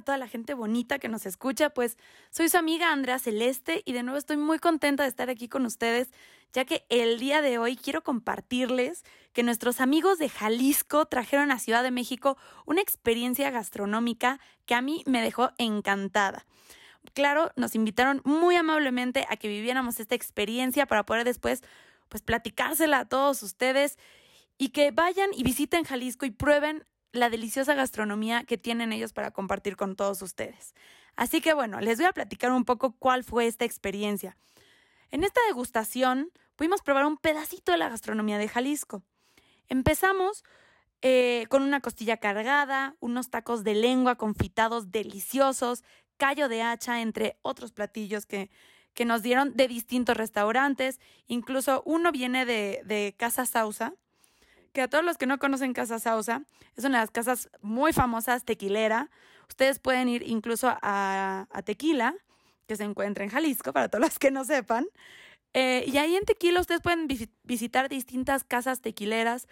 Toda la gente bonita que nos escucha. Pues soy su amiga Andrea Celeste y de nuevo estoy muy contenta de estar aquí con ustedes, ya que el día de hoy quiero compartirles que nuestros amigos de Jalisco trajeron a Ciudad de México una experiencia gastronómica que a mí me dejó encantada. Claro, nos invitaron muy amablemente a que viviéramos esta experiencia para poder después pues platicársela a todos ustedes y que vayan y visiten Jalisco y prueben la deliciosa gastronomía que tienen ellos para compartir con todos ustedes. Así que bueno, les voy a platicar un poco cuál fue esta experiencia. En esta degustación pudimos probar un pedacito de la gastronomía de Jalisco. Empezamos eh, con una costilla cargada, unos tacos de lengua confitados deliciosos, callo de hacha, entre otros platillos que, que nos dieron de distintos restaurantes. Incluso uno viene de, de Casa Sausa, que a todos los que no conocen Casa Sausa, es una de las casas muy famosas tequilera. Ustedes pueden ir incluso a, Tequila, que se encuentra en Jalisco, para todos los que no sepan. Eh, y ahí en Tequila ustedes pueden visitar distintas casas tequileras.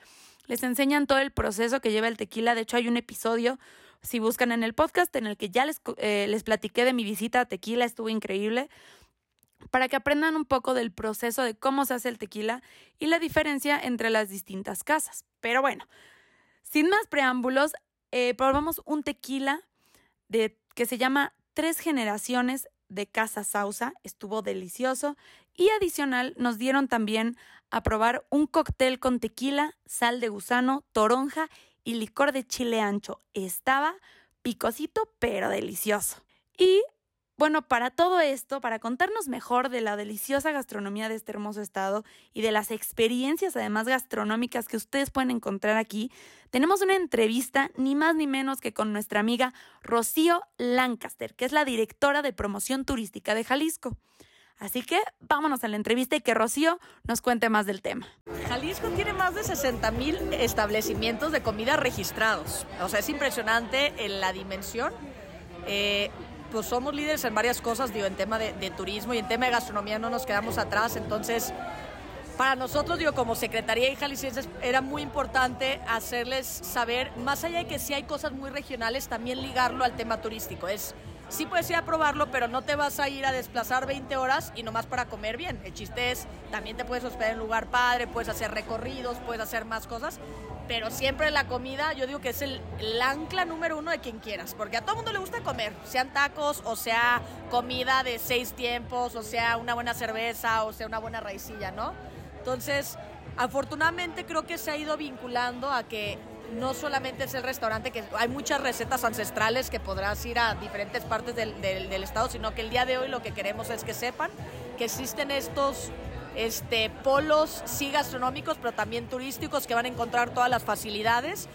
Les enseñan todo el proceso que lleva el tequila. De hecho, hay un episodio, si buscan en el podcast, en el que ya les, eh, les platiqué de mi visita a Tequila. Estuvo increíble para que aprendan un poco del proceso de cómo se hace el tequila y la diferencia entre las distintas casas. Pero bueno, sin más preámbulos, eh, probamos un tequila de, que se llama Tres Generaciones de Casa Sausa, estuvo delicioso y adicional nos dieron también a probar un cóctel con tequila, sal de gusano, toronja y licor de chile ancho. Estaba picosito pero delicioso. Y bueno, para todo esto, para contarnos mejor de la deliciosa gastronomía de este hermoso estado y de las experiencias además gastronómicas que ustedes pueden encontrar aquí, tenemos una entrevista ni más ni menos que con nuestra amiga Rocío Lancaster, que es la directora de promoción turística de Jalisco. Así que vámonos a la entrevista y que Rocío nos cuente más del tema. Jalisco tiene más de 60 mil establecimientos de comida registrados. O sea, es impresionante la dimensión. Eh, pues somos líderes en varias cosas, digo, en tema de, turismo y en tema de gastronomía no nos quedamos atrás, entonces para nosotros, digo, como Secretaría de Jaliscienses era muy importante hacerles saber, más allá de que sí hay cosas muy regionales, también ligarlo al tema turístico. Es, sí puedes ir a probarlo, pero no te vas a ir a desplazar 20 horas y nomás para comer bien. El chiste es, también te puedes hospedar en lugar padre, puedes hacer recorridos, puedes hacer más cosas, pero siempre la comida, yo digo que es el, ancla número uno de quien quieras, porque a todo mundo le gusta comer, sean tacos, o sea comida de seis tiempos, o sea una buena cerveza, o sea una buena raicilla, ¿no? Entonces, afortunadamente creo que se ha ido vinculando a que no solamente es el restaurante, que hay muchas recetas ancestrales que podrás ir a diferentes partes del, del estado, sino que el día de hoy lo que queremos es que sepan que existen estos este, polos sí gastronómicos, pero también turísticos que van a encontrar todas las facilidades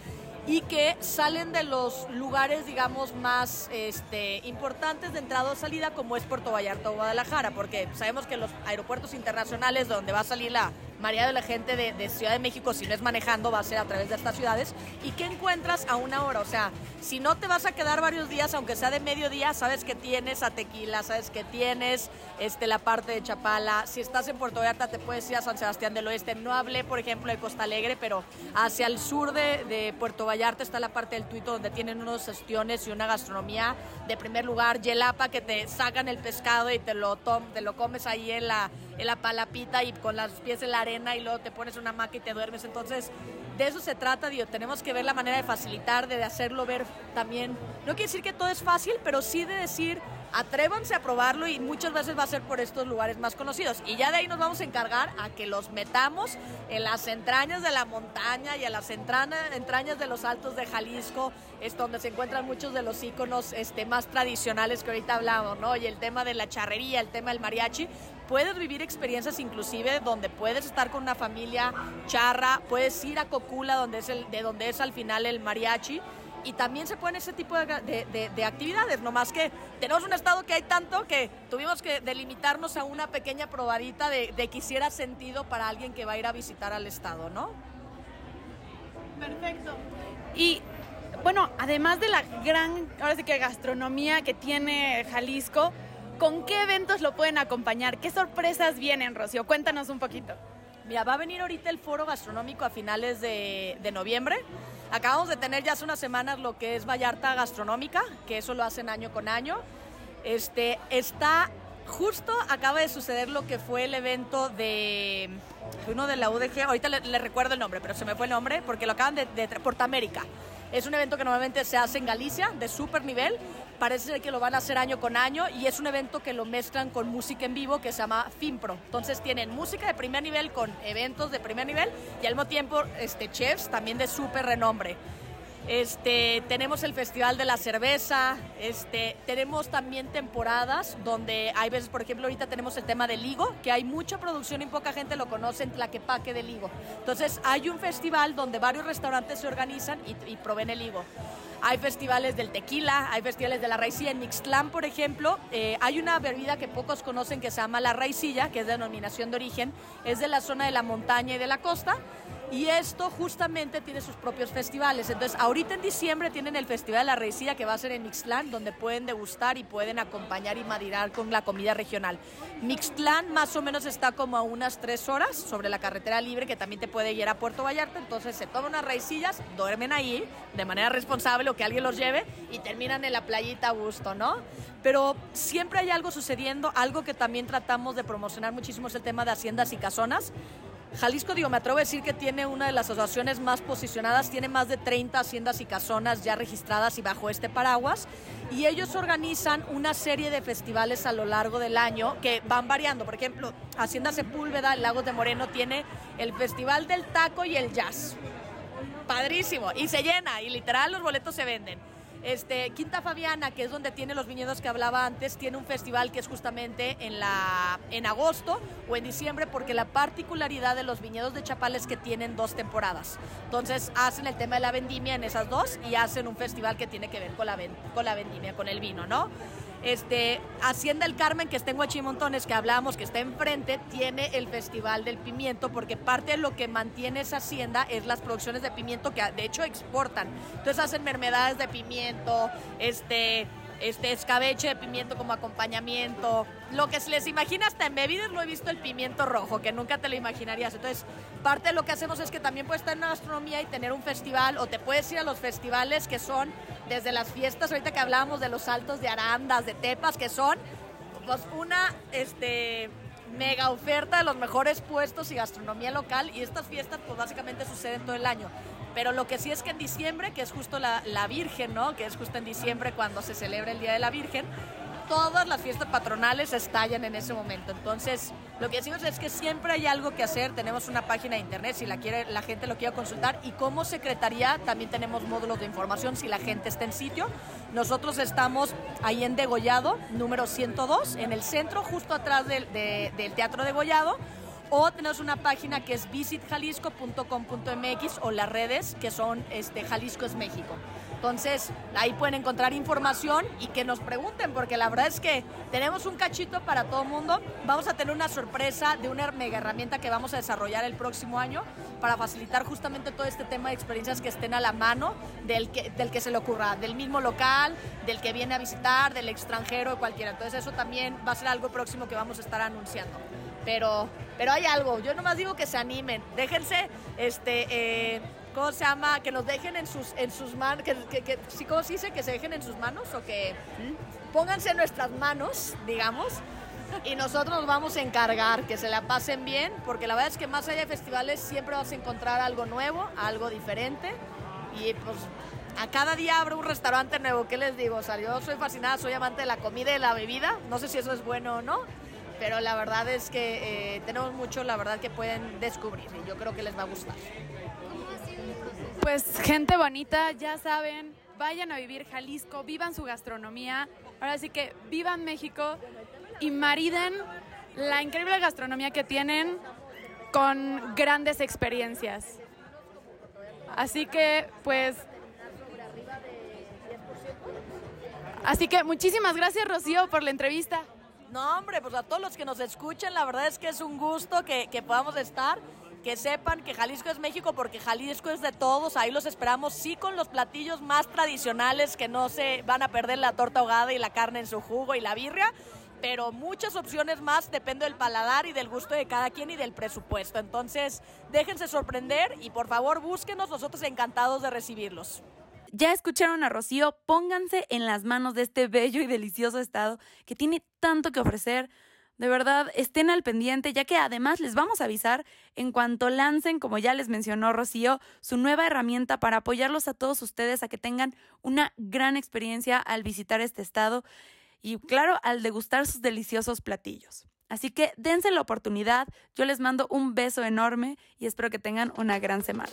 y que salen de los lugares, digamos, más este, importantes de entrada o salida, como es Puerto Vallarta o Guadalajara, porque sabemos que los aeropuertos internacionales donde va a salir la mayoría de la gente de, Ciudad de México, si no es manejando, va a ser a través de estas ciudades. ¿Y qué encuentras a una hora? O sea, si no te vas a quedar varios días, aunque sea de mediodía, sabes que tienes a Tequila, sabes que tienes este, la parte de Chapala. Si estás en Puerto Vallarta, te puedes ir a San Sebastián del Oeste. No hablé, por ejemplo, de Costa Alegre, pero hacia el sur de, de Puerto Vallarta está la parte del Tuito, donde tienen unos gestiones y una gastronomía de primer lugar. Yelapa, que te sacan el pescado y te lo, te lo comes ahí en la, en la palapita y con las pies en la arena y luego te pones una maca y te duermes. Entonces, de eso se trata, digo, tenemos que ver la manera de facilitar, de hacerlo ver también. No quiere decir que todo es fácil, pero sí de decir, atrévanse a probarlo y muchas veces va a ser por estos lugares más conocidos. Y ya de ahí nos vamos a encargar a que los metamos en las entrañas de la montaña y a las entrañas de los altos de Jalisco, es donde se encuentran muchos de los íconos este, más tradicionales que ahorita hablamos, ¿no? Y el tema de la charrería, el tema del mariachi. Puedes vivir experiencias inclusive donde puedes estar con una familia charra, puedes ir a Cocula, donde es el, de donde es al final el mariachi y también se pueden ese tipo de, actividades, no más que tenemos un estado que hay tanto que tuvimos que delimitarnos a una pequeña probadita de, que hiciera sentido para alguien que va a ir a visitar al estado, ¿no? Perfecto. Y bueno, además de la gran, ahora sí que gastronomía que tiene Jalisco, ¿con qué eventos lo pueden acompañar? ¿Qué sorpresas vienen, Rocío? Cuéntanos un poquito. Mira, va a venir ahorita el foro gastronómico a finales de, de noviembre. Acabamos de tener ya hace unas semanas lo que es Vallarta Gastronómica, que eso lo hacen año con año. Este, está justo acaba de suceder lo que fue el evento de uno de la UDG, ahorita le, recuerdo el nombre, pero se me fue el nombre porque lo acaban de, de Portamérica. Es un evento que normalmente se hace en Galicia, de súper nivel. Parece ser que lo van a hacer año con año y es un evento que lo mezclan con música en vivo que se llama FinPro. Entonces tienen música de primer nivel con eventos de primer nivel y al mismo tiempo este, chefs también de súper renombre. Este, tenemos el Festival de la Cerveza, este, tenemos también temporadas donde hay veces, por ejemplo, ahorita tenemos el tema del higo, que hay mucha producción y poca gente lo conoce en Tlaquepaque del higo. Entonces hay un festival donde varios restaurantes se organizan y, y proveen el higo. Hay festivales del tequila, hay festivales de la raicilla. En Mixtlán, por ejemplo, eh, hay una bebida que pocos conocen que se llama la raicilla, que es denominación de origen, es de la zona de la montaña y de la costa. Y esto justamente tiene sus propios festivales. Entonces, ahorita en diciembre tienen el Festival de la Raicilla que va a ser en Mixtlán, donde pueden degustar y pueden acompañar y madirar con la comida regional. Mixtlán más o menos está como a unas tres horas sobre la carretera libre que también te puede ir a Puerto Vallarta. Entonces, se toman unas raicillas, duermen ahí de manera responsable o que alguien los lleve y terminan en la playita a gusto, ¿no? Pero siempre hay algo sucediendo, algo que también tratamos de promocionar muchísimo es el tema de haciendas y casonas. Jalisco, digo, me atrevo a decir que tiene una de las asociaciones más posicionadas, tiene más de 30 haciendas y casonas ya registradas y bajo este paraguas, y ellos organizan una serie de festivales a lo largo del año que van variando. Por ejemplo, Hacienda Sepúlveda, Lagos de Moreno, tiene el Festival del Taco y el Jazz. Padrísimo, y se llena, y literal los boletos se venden. Este, Quinta Fabiana, que es donde tiene los viñedos que hablaba antes, tiene un festival que es justamente en, la, en agosto o en diciembre, porque la particularidad de los viñedos de Chapal es que tienen dos temporadas. Entonces hacen el tema de la vendimia en esas dos y hacen un festival que tiene que ver con la, con la vendimia, con el vino, ¿no? Este, Hacienda El Carmen, que está en Huachimontones, que hablamos, que está enfrente, tiene el Festival del Pimiento, porque parte de lo que mantiene esa hacienda es las producciones de pimiento que de hecho exportan. Entonces hacen mermelades de pimiento, este, este escabeche de pimiento como acompañamiento. Lo que se les imagina hasta en bebidas lo he visto el pimiento rojo, que nunca te lo imaginarías. Entonces, parte de lo que hacemos es que también puedes estar en la gastronomía y tener un festival, o te puedes ir a los festivales que son desde las fiestas, ahorita que hablábamos de los saltos de arandas, de tepas, que son pues una este mega oferta de los mejores puestos y gastronomía local y estas fiestas pues básicamente suceden todo el año. Pero lo que sí es que en diciembre, que es justo la, la Virgen, ¿no? Que es justo en diciembre cuando se celebra el Día de la Virgen, todas las fiestas patronales estallan en ese momento. Entonces, lo que decimos es que siempre hay algo que hacer. Tenemos una página de internet si la, quiere, la gente lo quiere consultar. Y como secretaría también tenemos módulos de información si la gente está en sitio. Nosotros estamos ahí en Degollado, número 102, en el centro, justo atrás del, del Teatro Degollado o tenemos una página que es visitjalisco.com.mx o las redes que son este, Jalisco es México. Entonces, ahí pueden encontrar información y que nos pregunten, porque la verdad es que tenemos un cachito para todo el mundo. Vamos a tener una sorpresa de una mega herramienta que vamos a desarrollar el próximo año para facilitar justamente todo este tema de experiencias que estén a la mano del que, del que se le ocurra, del mismo local, del que viene a visitar, del extranjero, cualquiera. Entonces, eso también va a ser algo próximo que vamos a estar anunciando pero, pero hay algo. Yo nomás digo que se animen. Déjense, este, eh, ¿cómo se llama? Que nos dejen en sus, en sus manos, que, que, ¿cómo se dice? Que se dejen en sus manos o que pónganse en nuestras manos, digamos. Y nosotros nos vamos a encargar que se la pasen bien, porque la verdad es que más allá de festivales siempre vas a encontrar algo nuevo, algo diferente. Y pues a cada día abre un restaurante nuevo. ¿Qué les digo? O sea, yo soy fascinada, soy amante de la comida y la bebida. No sé si eso es bueno o no, pero la verdad es que eh, tenemos mucho, la verdad, que pueden descubrir y yo creo que les va a gustar. Pues gente bonita, ya saben, vayan a vivir Jalisco, vivan su gastronomía. Ahora sí que vivan México y mariden la increíble gastronomía que tienen con grandes experiencias. Así que, pues... Así que muchísimas gracias, Rocío, por la entrevista. No, hombre, pues a todos los que nos escuchen, la verdad es que es un gusto que, que podamos estar que sepan que Jalisco es México porque Jalisco es de todos, ahí los esperamos, sí con los platillos más tradicionales que no se van a perder la torta ahogada y la carne en su jugo y la birria, pero muchas opciones más, depende del paladar y del gusto de cada quien y del presupuesto. Entonces, déjense sorprender y por favor búsquenos, nosotros encantados de recibirlos. Ya escucharon a Rocío, pónganse en las manos de este bello y delicioso estado que tiene tanto que ofrecer. De verdad, estén al pendiente, ya que además les vamos a avisar en cuanto lancen, como ya les mencionó Rocío, su nueva herramienta para apoyarlos a todos ustedes a que tengan una gran experiencia al visitar este estado y, claro, al degustar sus deliciosos platillos. Así que dense la oportunidad, yo les mando un beso enorme y espero que tengan una gran semana.